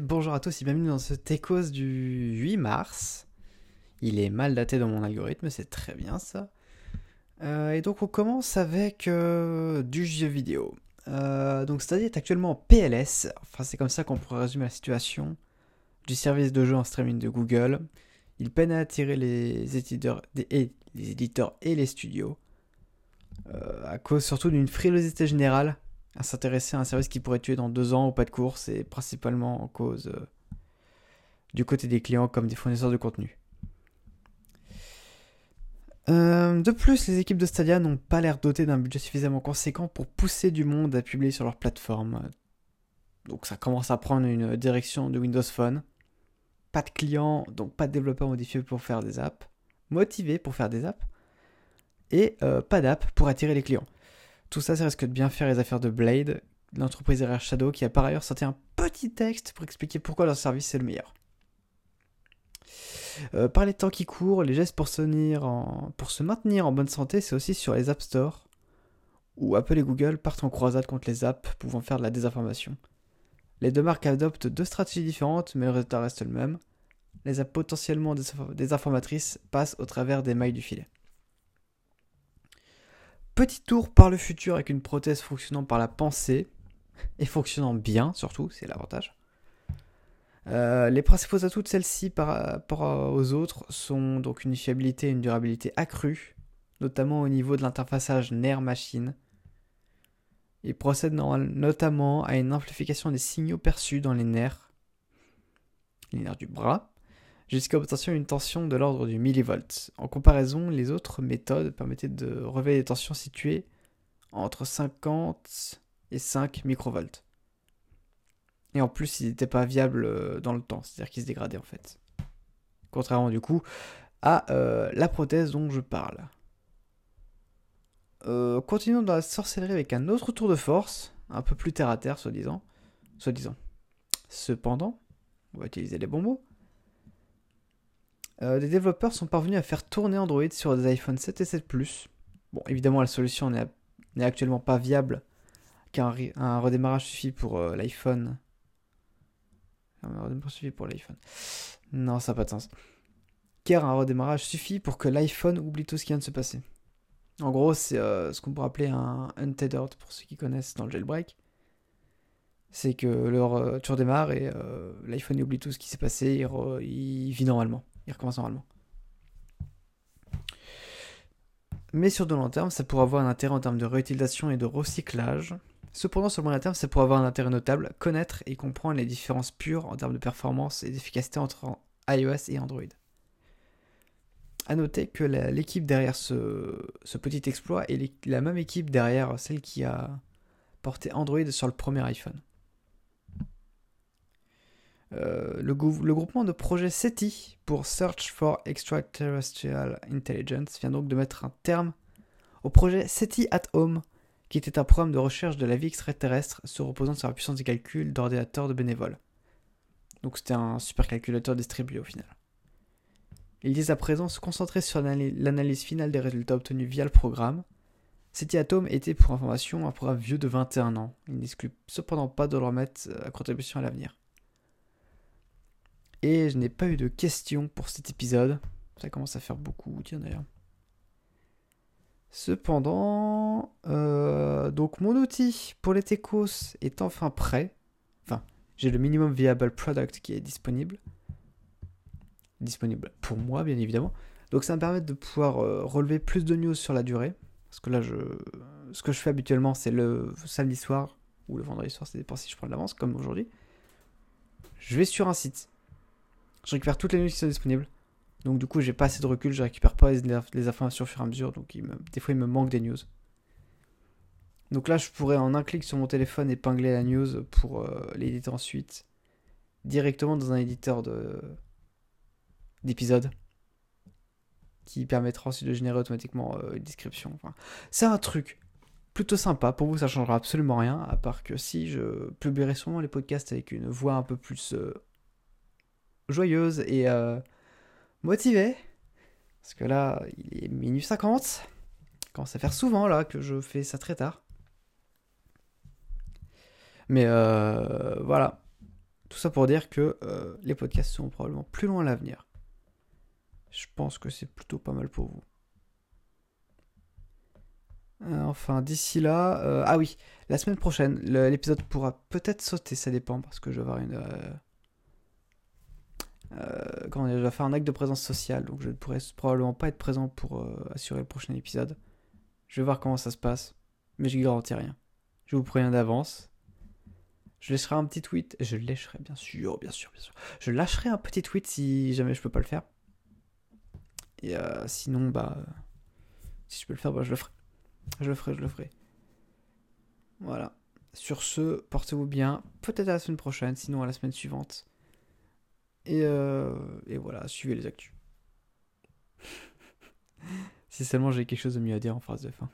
Bonjour à tous et bienvenue dans ce Techos du 8 mars. Il est mal daté dans mon algorithme, c'est très bien ça. Euh, et donc on commence avec euh, du jeu vidéo. Euh, donc Stadia est actuellement en PLS, enfin c'est comme ça qu'on pourrait résumer la situation du service de jeu en streaming de Google. Il peine à attirer les éditeurs et les studios, à cause surtout d'une frilosité générale à s'intéresser à un service qui pourrait tuer dans deux ans au pas de course, et principalement en cause du côté des clients comme des fournisseurs de contenu. Euh, de plus, les équipes de Stadia n'ont pas l'air dotées d'un budget suffisamment conséquent pour pousser du monde à publier sur leur plateforme. Donc ça commence à prendre une direction de Windows Phone. Pas de clients, donc pas de développeurs modifiés pour faire des apps. Motivés pour faire des apps. Et euh, pas d'app pour attirer les clients. Tout ça, ça risque de bien faire les affaires de Blade, l'entreprise derrière Shadow, qui a par ailleurs sorti un petit texte pour expliquer pourquoi leur service est le meilleur. Euh, par les temps qui courent, les gestes pour se, pour se maintenir en bonne santé, c'est aussi sur les App Store, où Apple et Google partent en croisade contre les apps pouvant faire de la désinformation. Les deux marques adoptent deux stratégies différentes, mais le résultat reste le même. Les apps potentiellement désinformatrices passent au travers des mailles du filet. Petit tour par le futur avec une prothèse fonctionnant par la pensée, et fonctionnant bien surtout, c'est l'avantage. Euh, les principaux atouts de celle-ci par rapport aux autres sont donc une fiabilité et une durabilité accrue, notamment au niveau de l'interfaçage nerf-machine. Il procède notamment à une amplification des signaux perçus dans les nerfs, les nerfs du bras, jusqu'à obtenir une tension de l'ordre du millivolt. En comparaison, les autres méthodes permettaient de révéler des tensions situées entre 50 et 5 microvolts. Et en plus, il n'était pas viable euh, dans le temps, c'est-à-dire qu'il se dégradait en fait. Contrairement du coup à euh, la prothèse dont je parle. Euh, continuons dans la sorcellerie avec un autre tour de force, un peu plus terre à terre, soi-disant. Soi-disant. Cependant, on va utiliser les bons mots. Des développeurs sont parvenus à faire tourner Android sur des iPhone 7 et 7 Plus. Bon, évidemment, la solution n'est actuellement pas viable, car un redémarrage suffit pour l'iPhone un redémarrage suffit pour l'iPhone. Non, ça n'a pas de sens. Car un redémarrage suffit pour que l'iPhone oublie tout ce qui vient de se passer. En gros, c'est euh, ce qu'on pourrait appeler un untethered pour ceux qui connaissent dans le jailbreak. C'est que leur, euh, tu redémarres et euh, l'iPhone oublie tout ce qui s'est passé, il, vit normalement, il recommence normalement. Mais sur de long terme, ça pourrait avoir un intérêt en termes de réutilisation et de recyclage. Cependant, sur le moyen terme, c'est pour avoir un intérêt notable, connaître et comprendre les différences pures en termes de performance et d'efficacité entre iOS et Android. A noter que l'équipe derrière ce, petit exploit est la même équipe derrière celle qui a porté Android sur le premier iPhone. Euh, le, groupement de projet SETI pour Search for Extraterrestrial Intelligence vient donc de mettre un terme au projet SETI at Home qui était un programme de recherche de la vie extraterrestre se reposant sur la puissance des calculs d'ordinateurs de bénévoles. Donc c'était un supercalculateur distribué au final. Ils disent à présent se concentrer sur l'analyse finale des résultats obtenus via le programme. City Atom était pour information un programme vieux de 21 ans. Il n'exclut cependant pas de le remettre à contribution à l'avenir. Et je n'ai pas eu de questions pour cet épisode. Ça commence à faire beaucoup, tiens d'ailleurs. Cependant, euh, donc mon outil pour les techos est enfin prêt. Enfin, j'ai le minimum viable product qui est disponible. Disponible pour moi, bien évidemment. Donc ça me permet de pouvoir euh, relever plus de news sur la durée. Parce que là, je, ce que je fais habituellement, c'est le samedi soir ou le vendredi soir, ça dépend si je prends de l'avance, comme aujourd'hui. Je vais sur un site. Je récupère toutes les news qui sont disponibles. Donc du coup, j'ai pas assez de recul, je récupère pas les, informations au fur et à mesure, donc des fois il me manque des news. Donc là, je pourrais en un clic sur mon téléphone épingler la news pour euh, l'éditer ensuite directement dans un éditeur de d'épisodes qui permettra ensuite de générer automatiquement euh, une description. C'est un truc plutôt sympa. Pour vous, ça changera absolument rien, à part que si je publierai sûrement les podcasts avec une voix un peu plus euh, joyeuse et motivé. Parce que là, il est minuit 50. commence à faire souvent là que je fais ça très tard. Mais euh, voilà. Tout ça pour dire que euh, les podcasts seront probablement plus loin à l'avenir. Je pense que c'est plutôt pas mal pour vous. Euh, enfin, d'ici là. euh, ah oui, la semaine prochaine, l'épisode pourra peut-être sauter, ça dépend, parce que je vais avoir une. Euh, dire, je vais faire un acte de présence sociale, donc je ne pourrai probablement pas être présent pour euh, assurer le prochain épisode. Je vais voir comment ça se passe, mais je garantis rien. Je vous préviens d'avance. Je laisserai un petit tweet. Je lâcherai, bien sûr, bien sûr, bien sûr. Je lâcherai un petit tweet si jamais je peux pas le faire. Et euh, sinon, bah. Si je peux le faire, bah, je le ferai. Je le ferai, je le ferai. Voilà. Sur ce, portez-vous bien. Peut-être à la semaine prochaine, sinon à la semaine suivante. Et, euh, et voilà, suivez les actus. si seulement j'ai quelque chose de mieux à dire en phrase de fin.